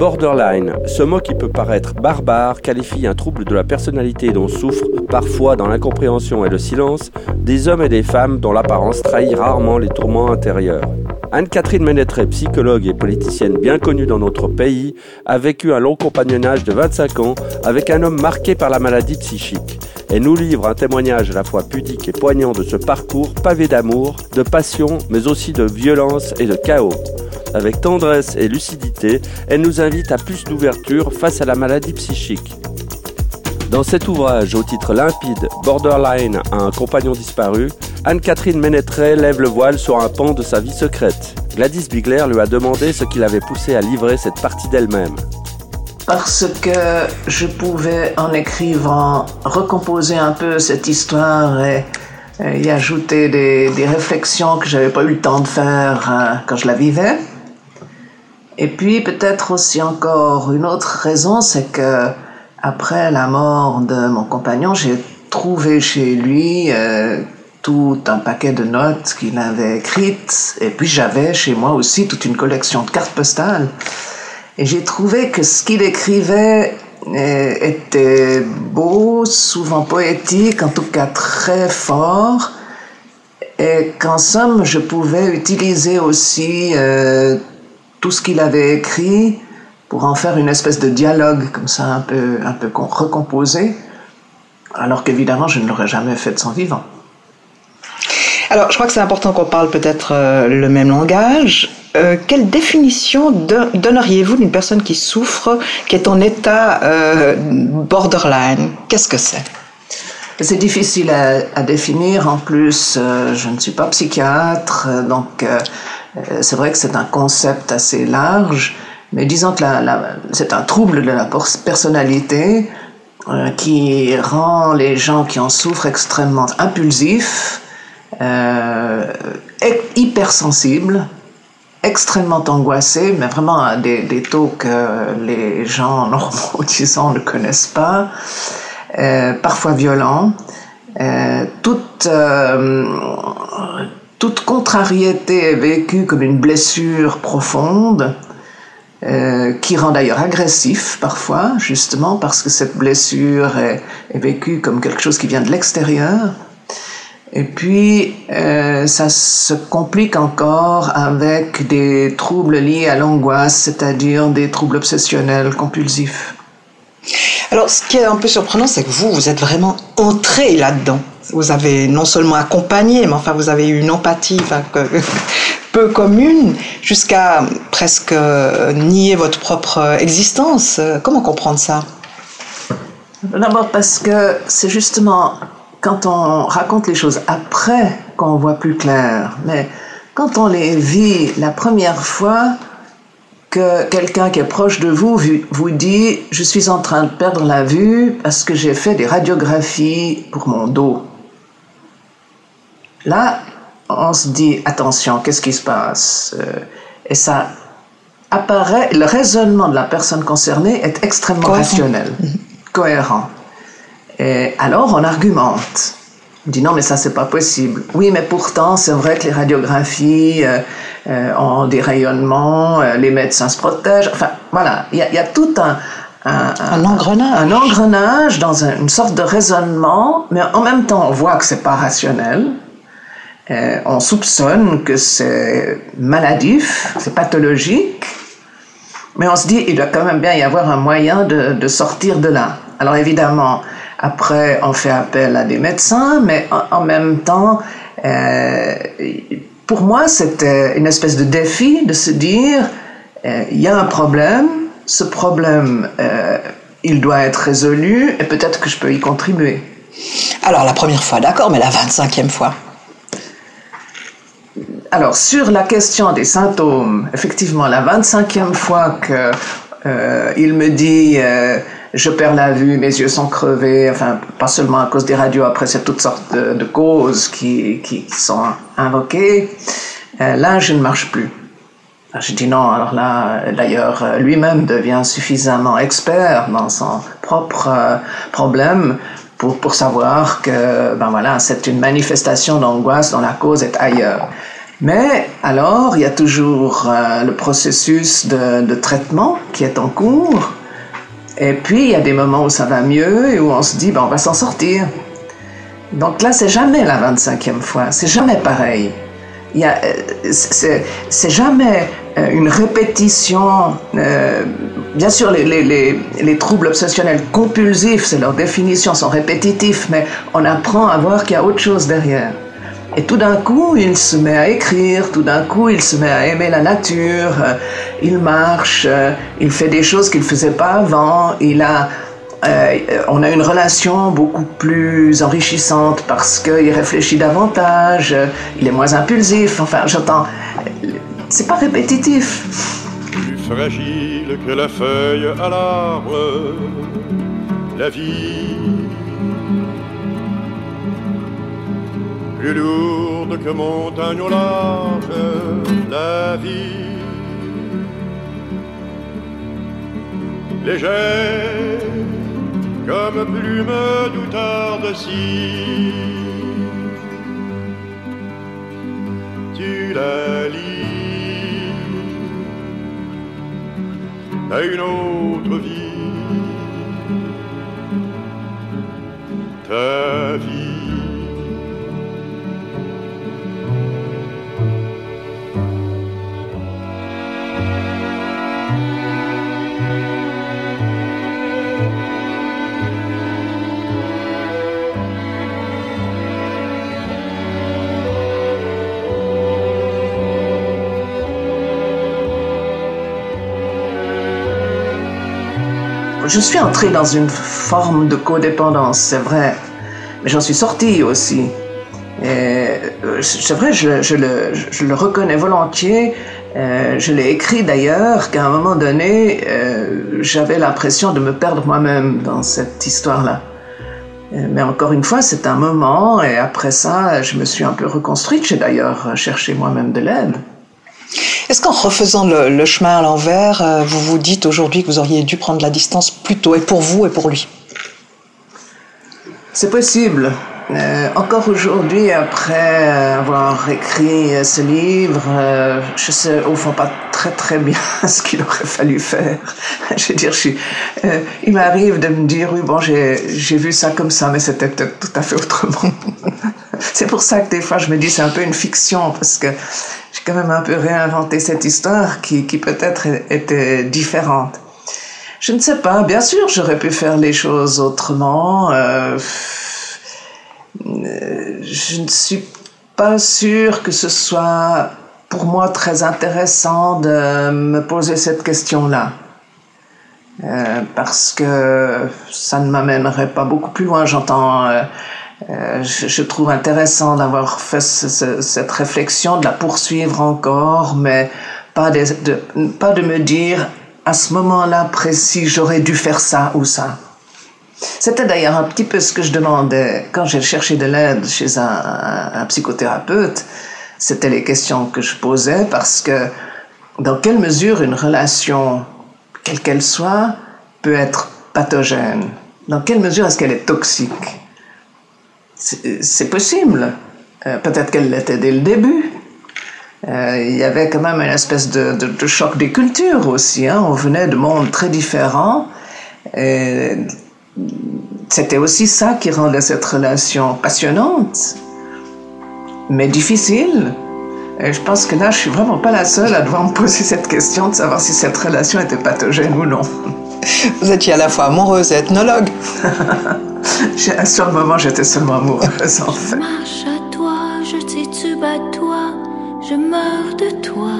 Borderline, ce mot qui peut paraître barbare, qualifie un trouble de la personnalité dont souffrent, parfois dans l'incompréhension et le silence, des hommes et des femmes dont l'apparence trahit rarement les tourments intérieurs. Anne-Catherine Ménétré, psychologue et politicienne bien connue dans notre pays, a vécu un long compagnonnage de 25 ans avec un homme marqué par la maladie psychique. Elle nous livre un témoignage à la fois pudique et poignant de ce parcours pavé d'amour, de passion, mais aussi de violence et de chaos. Avec tendresse et lucidité, elle nous invite à plus d'ouverture face à la maladie psychique. Dans cet ouvrage au titre limpide Borderline, un compagnon disparu, Anne-Catherine Ménétré lève le voile sur un pan de sa vie secrète. Gladys Bigler lui a demandé ce qui l'avait poussé à livrer cette partie d'elle-même. Parce que je pouvais, en écrivant, recomposer un peu cette histoire et, y ajouter des, réflexions que j'avais pas eu le temps de faire euh, quand je la vivais. Et puis peut-être aussi encore une autre raison, c'est que après la mort de mon compagnon, j'ai trouvé chez lui euh, tout un paquet de notes qu'il avait écrites. Et puis j'avais chez moi aussi toute une collection de cartes postales. Et j'ai trouvé que ce qu'il écrivait euh, était beau, souvent poétique, en tout cas très fort. Et qu'en somme, je pouvais utiliser aussi euh, tout ce qu'il avait écrit pour en faire une espèce de dialogue comme ça un peu, un peu recomposé, alors qu'évidemment je ne l'aurais jamais fait de son vivant. Alors je crois que c'est important qu'on parle peut-être euh, le même langage. Euh, quelle définition donneriez-vous d'une personne qui souffre, qui est en état euh, borderline? Qu'est-ce que c'est? C'est difficile à, à, définir. En plus, je ne suis pas psychiatre, donc c'est vrai que c'est un concept assez large. Mais disons que c'est un trouble de la personnalité euh, qui rend les gens qui en souffrent extrêmement impulsifs, euh, hypersensibles, extrêmement angoissés, mais vraiment à des, taux que les gens normaux, disons, ne connaissent pas, euh, parfois violents. Euh, toute, euh, toute contrariété est vécue comme une blessure profonde euh, qui rend d'ailleurs agressif parfois, justement parce que cette blessure est, vécue comme quelque chose qui vient de l'extérieur. Et puis, euh, ça se complique encore avec des troubles liés à l'angoisse, c'est-à-dire des troubles obsessionnels compulsifs. Alors, ce qui est un peu surprenant, c'est que vous, vous êtes vraiment entré là-dedans. Vous avez non seulement accompagné, mais enfin, vous avez eu une empathie peu commune jusqu'à presque euh, nier votre propre existence. Comment comprendre ça? D'abord parce que c'est justement quand on raconte les choses après qu'on voit plus clair. Mais quand on les vit la première fois, que quelqu'un qui est proche de vous vous dit je suis en train de perdre la vue parce que j'ai fait des radiographies pour mon dos. Là, on se dit attention, qu'est-ce qui se passe? Euh, Et ça apparaît, le raisonnement de la personne concernée est extrêmement rationnel, mhm. cohérent. Et alors on argumente. On dit non, mais ça c'est pas possible. Oui, mais pourtant c'est vrai que les radiographies euh, euh, ont des rayonnements, les médecins se protègent. Enfin voilà, il y, a tout un, un, engrenage. Un engrenage dans une sorte de raisonnement, mais en même temps on voit que c'est pas rationnel. Euh, on soupçonne que c'est maladif, c'est pathologique, mais on se dit il doit quand même bien y avoir un moyen de, sortir de là. Alors évidemment, après on fait appel à des médecins, mais en, même temps, euh, pour moi c'était une espèce de défi de se dire euh, il y a un problème, ce problème il doit être résolu et peut-être que je peux y contribuer. Alors la première fois, d'accord, mais la 25e fois? Alors, sur la question des symptômes, effectivement, la 25e fois que euh, me dit euh, je perds la vue, mes yeux sont crevés, enfin, pas seulement à cause des radios, après, c'est toutes sortes de, causes qui, qui, sont invoquées. Euh, là, je ne marche plus. Je dis non, alors là, d'ailleurs, lui-même devient suffisamment expert dans son propre problème pour, pour savoir que, ben voilà, c'est une manifestation d'angoisse dont la cause est ailleurs. Mais alors, il y a toujours euh, le processus de, traitement qui est en cours. Et puis, il y a des moments où ça va mieux et où on se dit, ben, on va s'en sortir. Donc là, c'est jamais la 25e fois, c'est jamais pareil. Euh, c'est jamais euh, une répétition. Bien sûr, les, troubles obsessionnels compulsifs, c'est leur définition, sont répétitifs, mais on apprend à voir qu'il y a autre chose derrière. Et tout d'un coup, il se met à écrire, tout d'un coup, il se met à aimer la nature, il marche, il fait des choses qu'il ne faisait pas avant, il a euh, on a une relation beaucoup plus enrichissante parce qu'il réfléchit davantage, il est moins impulsif. Enfin, j'entends. C'est pas répétitif. Plus fragile que la feuille à l'arbre, la vie. Plus lourde que montagne au large, la vie. Légère comme plume douteur de cire. Tu la lis à une autre vie, je suis entré dans une forme de codépendance, c'est vrai, mais j'en suis sorti aussi. Euh, c'est vrai, je, le, reconnais volontiers. Euh, je l'ai écrit d'ailleurs qu'à un moment donné, euh, j'avais l'impression de me perdre moi-même dans cette histoire-là. Mais encore une fois, c'est un moment, et après ça, je me suis un peu reconstruite. J'ai d'ailleurs cherché moi-même de l'aide. Est-ce qu'en refaisant le, chemin à l'envers, euh, vous vous dites aujourd'hui que vous auriez dû prendre la distance plus tôt, et pour vous et pour lui? C'est possible. Euh, encore aujourd'hui, après avoir écrit ce livre, euh, je sais au fond pas très très bien ce qu'il aurait fallu faire. je veux dire, je il m'arrive de me dire, oui, bon, j'ai vu ça comme ça, mais c'était tout à fait autrement. c'est pour ça que des fois je me dis c'est un peu une fiction, parce que j'ai quand même un peu réinventé cette histoire qui, qui peut-être était différente. Je ne sais pas, bien sûr, j'aurais pu faire les choses autrement. Euh, je ne suis pas sûre que ce soit pour moi très intéressant de me poser cette question-là. Euh, parce que ça ne m'amènerait pas beaucoup plus loin. J'entends euh, euh, je, trouve intéressant d'avoir fait cette réflexion, de la poursuivre encore, mais pas de, me dire à ce moment-là précis, j'aurais dû faire ça ou ça. C'était d'ailleurs un petit peu ce que je demandais quand j'ai cherché de l'aide chez un, un psychothérapeute. C'était les questions que je posais parce que dans quelle mesure une relation, quelle qu'elle soit, peut être pathogène? Dans quelle mesure est-ce qu'elle est toxique? C'est possible. Euh, peut-être qu'elle l'était dès le début. Euh, il y avait quand même une espèce de, choc des cultures aussi. Hein. On venait de mondes très différents. C'était aussi ça qui rendait cette relation passionnante, mais difficile. Et je pense que là, je suis vraiment pas la seule à devoir me poser cette question de savoir si cette relation était pathogène ou non. Vous étiez à la fois amoureuse et ethnologue. Sur le moment, j'étais seulement amoureuse, en fait. Je marche à toi, je titube à toi, je meurs de toi.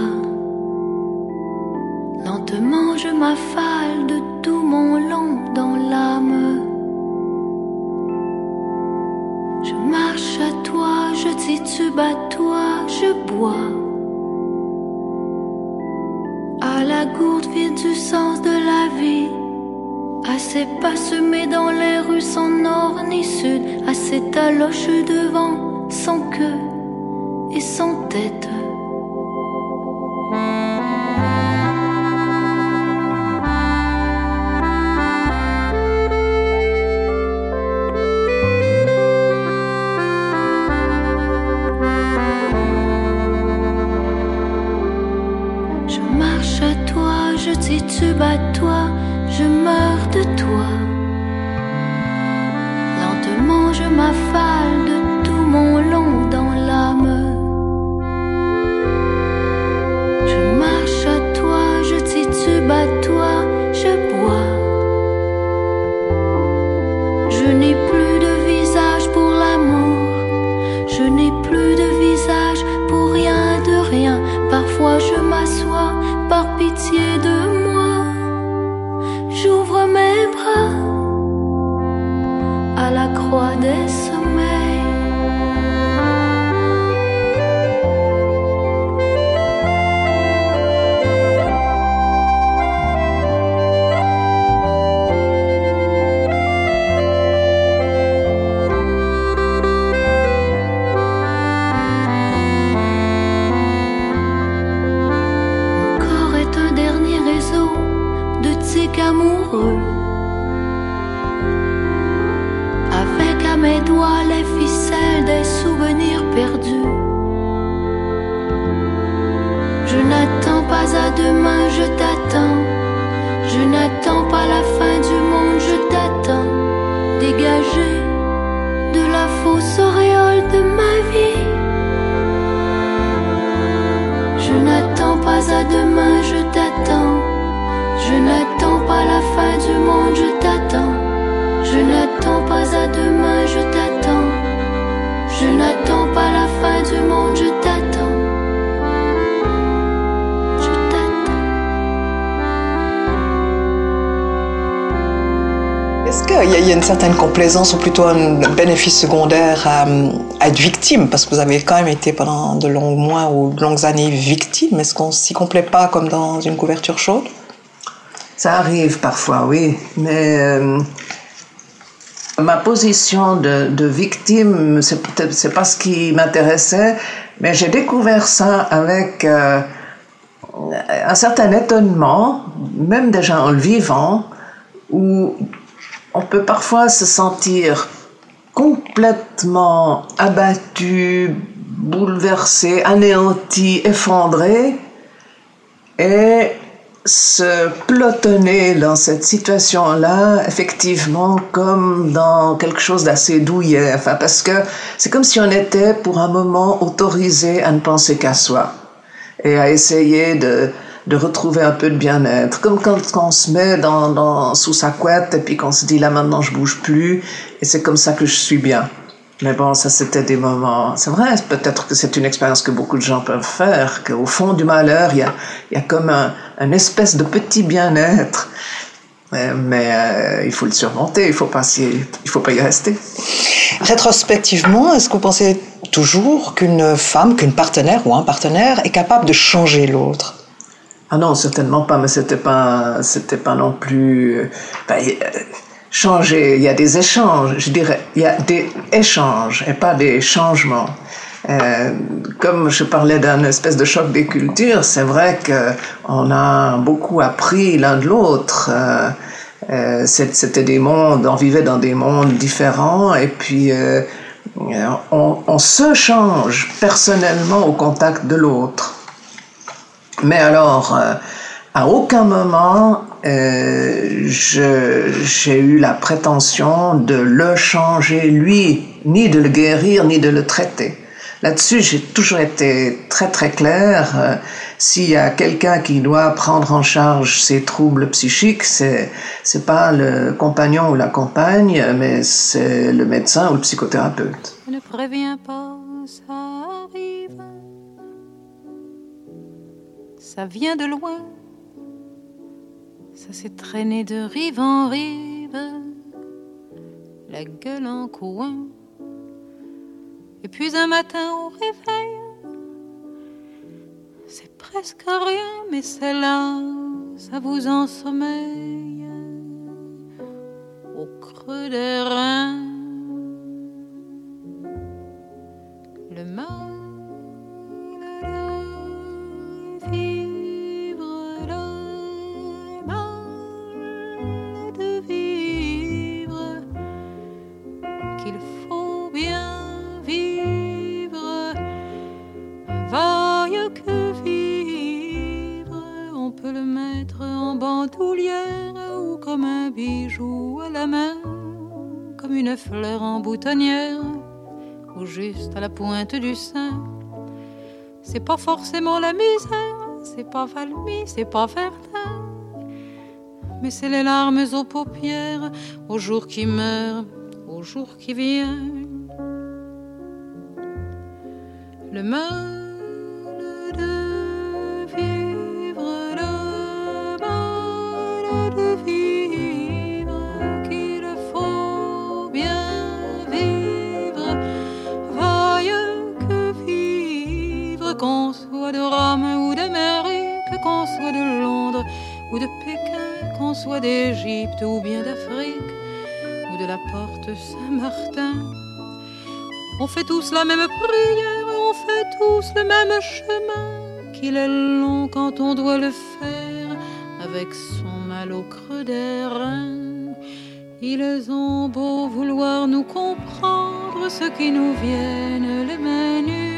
Lentement, je m'affale de tout mon long dans l'âme. Je marche à toi, je titube à toi, je bois. La gourde vide du sens de la vie. Assez pas semé dans les rues sans nord ni sud, assez taloche devant, sans queue et sans tête. ba't Je n'attends pas à demain, je t'attends. Je n'attends pas la fin du monde, je t'attends. Dégagé de la fausse auréole de ma vie. Je n'attends pas à demain, je t'attends. Je n'attends pas la fin du monde, je t'attends. Je n'attends pas à demain, je t'attends. Je n'attends pas la fin du monde, je t'attends. Qu'il y, a- il y a une certaine complaisance ou plutôt un bénéfice secondaire à, être victime Parce que vous avez quand même été pendant de longs mois ou de longues années victime. Est-ce qu'on s'y complaît pas comme dans une couverture chaude? Ça arrive parfois, oui, mais euh, ma position de, victime, c'est peut-être pas ce qui m'intéressait, mais j'ai découvert ça avec euh, un certain étonnement, même déjà en le vivant, où on peut parfois se sentir complètement abattu, bouleversé, anéanti, effondré, et se pelotonner dans cette situation-là, effectivement, comme dans quelque chose d'assez douillet. Enfin, parce que c'est comme si on était pour un moment autorisé à ne penser qu'à soi et à essayer de, de retrouver un peu de bien-être. Comme quand on se met dans, sous sa couette et puis qu'on se dit là maintenant je bouge plus et c'est comme ça que je suis bien. Mais bon, ça c'était des moments. C'est vrai, peut-être que c'est une expérience que beaucoup de gens peuvent faire, qu'au fond du malheur, il y a, y a comme un, espèce de petit bien-être. Mais, euh, il faut le surmonter, il faut pas il faut pas y rester. Rétrospectivement, est-ce que vous pensez toujours qu'une femme, qu'une partenaire ou un partenaire est capable de changer l'autre? Ah non, certainement pas, mais c'était pas, c'était pas non plus. euh, ben, changer, il y a des échanges, je dirais, il y a des échanges et pas des changements. Euh, comme je parlais d'un espèce de choc des cultures, c'est vrai que on a beaucoup appris l'un de l'autre. Euh, euh, C'était des mondes, on vivait dans des mondes différents et puis euh, on se change personnellement au contact de l'autre. Mais alors, euh, à aucun moment, euh, j'ai eu la prétention de le changer lui, ni de le guérir, ni de le traiter. Là-dessus, j'ai toujours été très très clair. Euh, S'il y a quelqu'un qui doit prendre en charge ses troubles psychiques, c'est c'est pas le compagnon ou la compagne, mais c'est le médecin ou le psychothérapeute. Ne préviens pas, ça arrive. Ça vient de loin. Ça s'est traîné de rive en rive. La gueule en coin. Et puis un matin au réveil. C'est presque rien, mais c'est là. Ça vous ensommeille. Au que vivre, on peut le mettre en bandoulière ou comme un bijou à la main, comme une fleur en boutonnière ou juste à la pointe du sein. C'est pas forcément la misère, c'est pas Valmy, c'est pas Verdun, mais c'est les larmes aux paupières au jour qui meurt, au jour qui vient. Le mal qu'on soit de Rome ou d'Amérique, qu'on soit de Londres ou de Pékin, qu'on soit d'Égypte ou bien d'Afrique ou de la porte Saint-Martin. On fait tous la même prière, on fait tous le même chemin, qu'il est long quand on doit le faire avec son mal au creux des reins. Ils ont beau vouloir nous comprendre, ceux qui nous viennent les nues,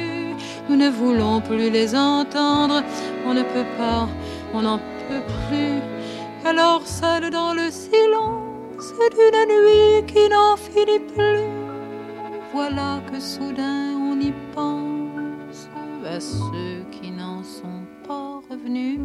nous ne voulons plus les entendre, on ne peut pas, on n'en peut plus. Alors seul dans le silence d'une nuit qui n'en finit plus, voilà que soudain on y pense à ceux qui n'en sont pas revenus.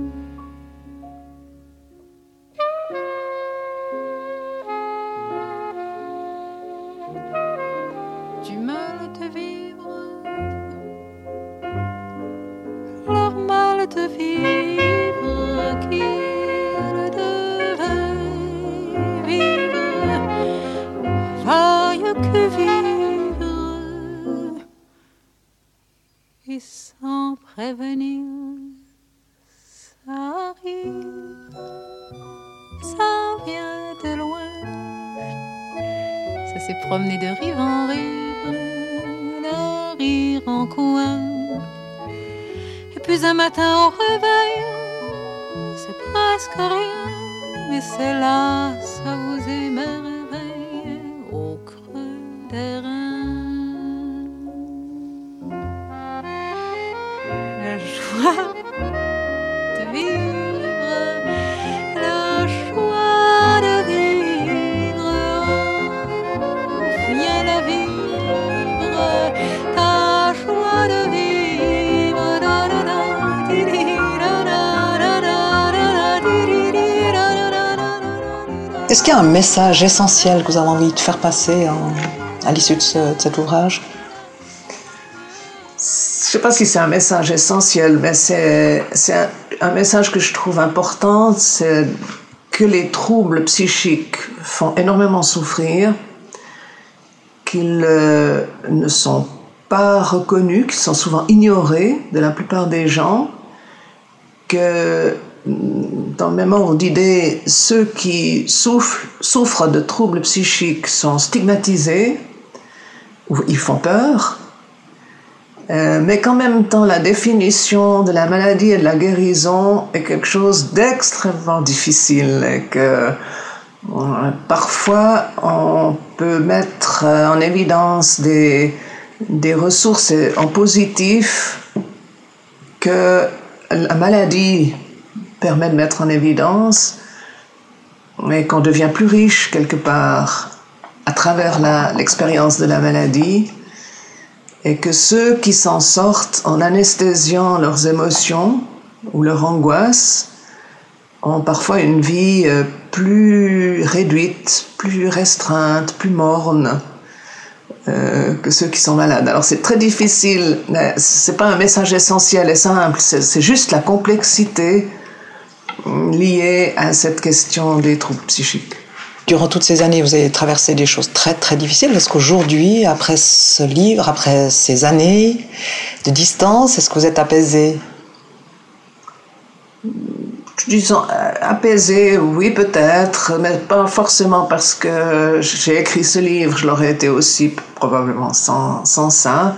Puis un matin au réveil, c'est presque rien, mais c'est là, ça vous émerveille au creux des reins. Est-ce qu'il y a un message essentiel que vous avez envie de faire passer à l'issue de, ce- de cet ouvrage? Je sais pas si c'est un message essentiel, mais c'est un, message que je trouve important, c'est que les troubles psychiques font énormément souffrir, qu'ils euh, ne sont pas reconnus, qu'ils sont souvent ignorés de la plupart des gens, que dans même ordre d'idée, ceux qui souffrent, de troubles psychiques sont stigmatisés, ou ils font peur, euh, mais qu'en même temps, la définition de la maladie et de la guérison est quelque chose d'extrêmement difficile et que euh, parfois on peut mettre euh, en évidence des ressources en positif que la maladie permet de mettre en évidence, mais qu'on devient plus riche quelque part à travers l'expérience de la maladie et que ceux qui s'en sortent en anesthésiant leurs émotions ou leur angoisse ont parfois une vie euh, plus réduite, plus restreinte, plus morne euh, que ceux qui sont malades. Alors c'est très difficile, c'est pas un message essentiel et simple, c'est juste la complexité liée à cette question des troubles psychiques. Durant toutes ces années, vous avez traversé des choses très très difficiles. Est-ce qu'aujourd'hui, après ce livre, après ces années de distance, est-ce que vous êtes apaisé? Disons, euh, apaisé, oui peut-être, mais pas forcément parce que j'ai écrit ce livre, je l'aurais été aussi probablement sans, sans ça.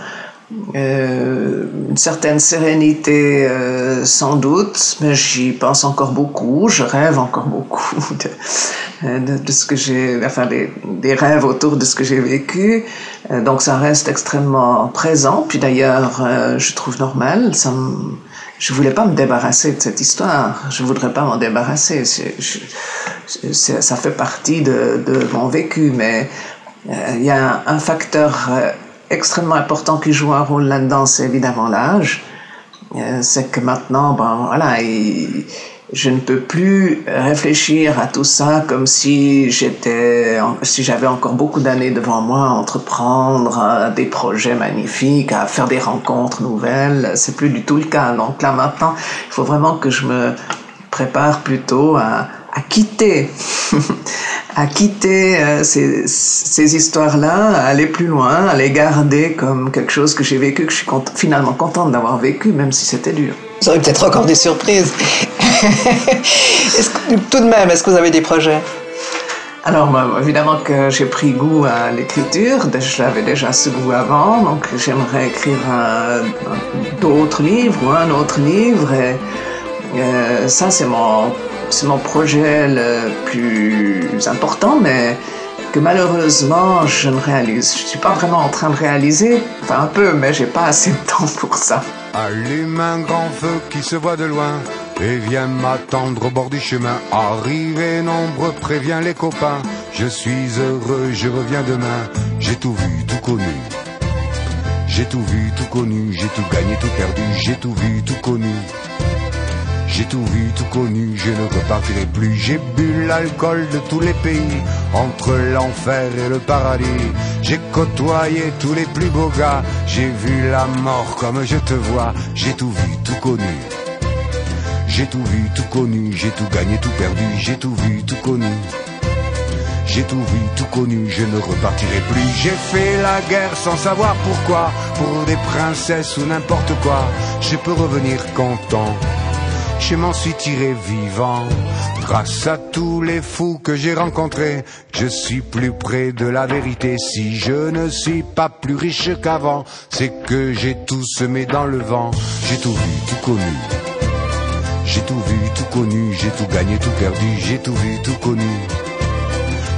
Euh, une certaine sérénité euh, sans doute, mais j'y pense encore beaucoup, je rêve encore beaucoup de, de, ce que j'ai, enfin des, des, rêves autour de ce que j'ai vécu, euh, donc ça reste extrêmement présent, puis d'ailleurs euh, je trouve normal, ça me, je voulais pas me débarrasser de cette histoire. Je voudrais pas m'en débarrasser. ça fait partie de, mon vécu, mais euh, il y a un, facteur euh, extrêmement important qui joue un rôle là-dedans, c'est évidemment l'âge. Euh, c'est que maintenant, ben voilà, je ne peux plus réfléchir à tout ça comme si j'étais, si j'avais encore beaucoup d'années devant moi à entreprendre des projets magnifiques, à faire des rencontres nouvelles. C'est plus du tout le cas. Donc là maintenant, il faut vraiment que je me prépare plutôt à, à quitter à quitter euh, ces, ces histoires-là, à aller plus loin, à les garder comme quelque chose que j'ai vécu, que je suis finalement contente d'avoir vécu, même si c'était dur. Vous aurez peut-être encore des surprises. que, tout de même, est-ce que vous avez des projets? Alors, évidemment que j'ai pris goût à l'écriture, je l'avais déjà ce goût avant, donc j'aimerais écrire d'autres livres ou un autre livre. Et, euh, ça, c'est mon c'est mon projet le plus important, mais que malheureusement je ne réalise. Je suis pas vraiment en train de réaliser, enfin un peu, mais j'ai pas assez de temps pour ça. Allume un grand feu qui se voit de loin et viens m'attendre au bord du chemin. Arrivé nombreux, préviens les copains. Je suis heureux, je reviens demain. J'ai tout vu, tout connu. J'ai tout vu, tout connu, j'ai tout gagné, tout perdu, j'ai tout vu, tout connu. J'ai tout vu, tout connu, je ne repartirai plus. J'ai bu l'alcool de tous les pays, entre l'enfer et le paradis. J'ai côtoyé tous les plus beaux gars, j'ai vu la mort comme je te vois. J'ai tout vu, tout connu. J'ai tout vu, tout connu, j'ai tout gagné, tout perdu, j'ai tout vu, tout connu. J'ai tout vu, tout connu, je ne repartirai plus. J'ai fait la guerre sans savoir pourquoi, pour des princesses ou n'importe quoi. Je peux revenir content je m'en suis tiré vivant. Grâce à tous les fous que j'ai rencontrés, je suis plus près de la vérité. Si je ne suis pas plus riche qu'avant, c'est que j'ai tout semé dans le vent. J'ai tout vu, tout connu. J'ai tout vu, tout connu, j'ai tout gagné, tout perdu, j'ai tout vu, tout connu.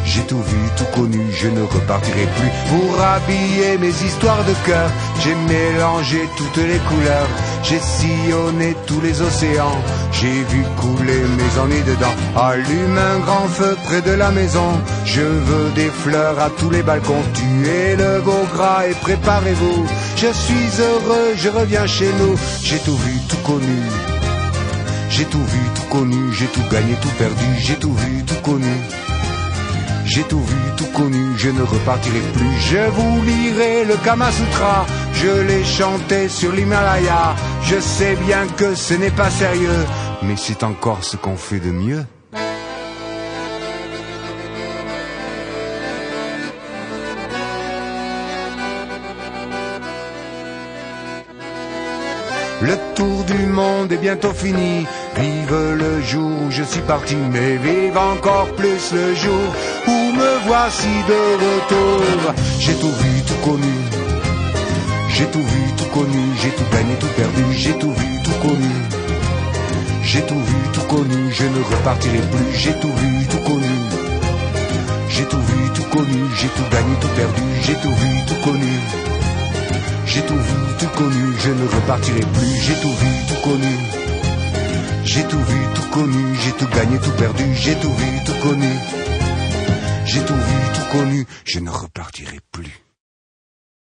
J'ai tout vu, tout connu, je ne repartirai plus pour habiller mes histoires de cœur. J'ai mélangé toutes les couleurs, j'ai sillonné tous les océans. J'ai vu couler mes ennuis dedans. Allume un grand feu près de la maison. Je veux des fleurs à tous les balcons. Tuez le beau gras et préparez-vous. Je suis heureux, je reviens chez nous. J'ai tout vu, tout connu. J'ai tout vu, tout connu, j'ai tout gagné, tout perdu, j'ai tout vu, tout connu. J'ai tout vu, tout connu, je ne repartirai plus. Je vous lirai le Kama Sutra, je l'ai chanté sur l'Himalaya. Je sais bien que ce n'est pas sérieux, mais c'est encore ce qu'on fait de mieux. Le tour du monde est bientôt fini. Vive le jour où je suis parti, mais vive encore plus le jour où me voici de retour. J'ai tout vu, tout connu. J'ai tout vu, tout connu. J'ai tout gagné, tout perdu. J'ai tout vu, tout connu. J'ai tout vu, tout connu. Je ne repartirai plus. J'ai tout vu, tout connu. J'ai tout vu, tout connu. J'ai tout gagné, tout perdu. J'ai tout vu, tout connu. J'ai tout vu, tout connu, je ne repartirai plus, j'ai tout vu, tout connu. J'ai tout vu, tout connu, j'ai tout gagné, tout perdu, j'ai tout vu, tout connu. J'ai tout vu, tout connu, je ne repartirai plus.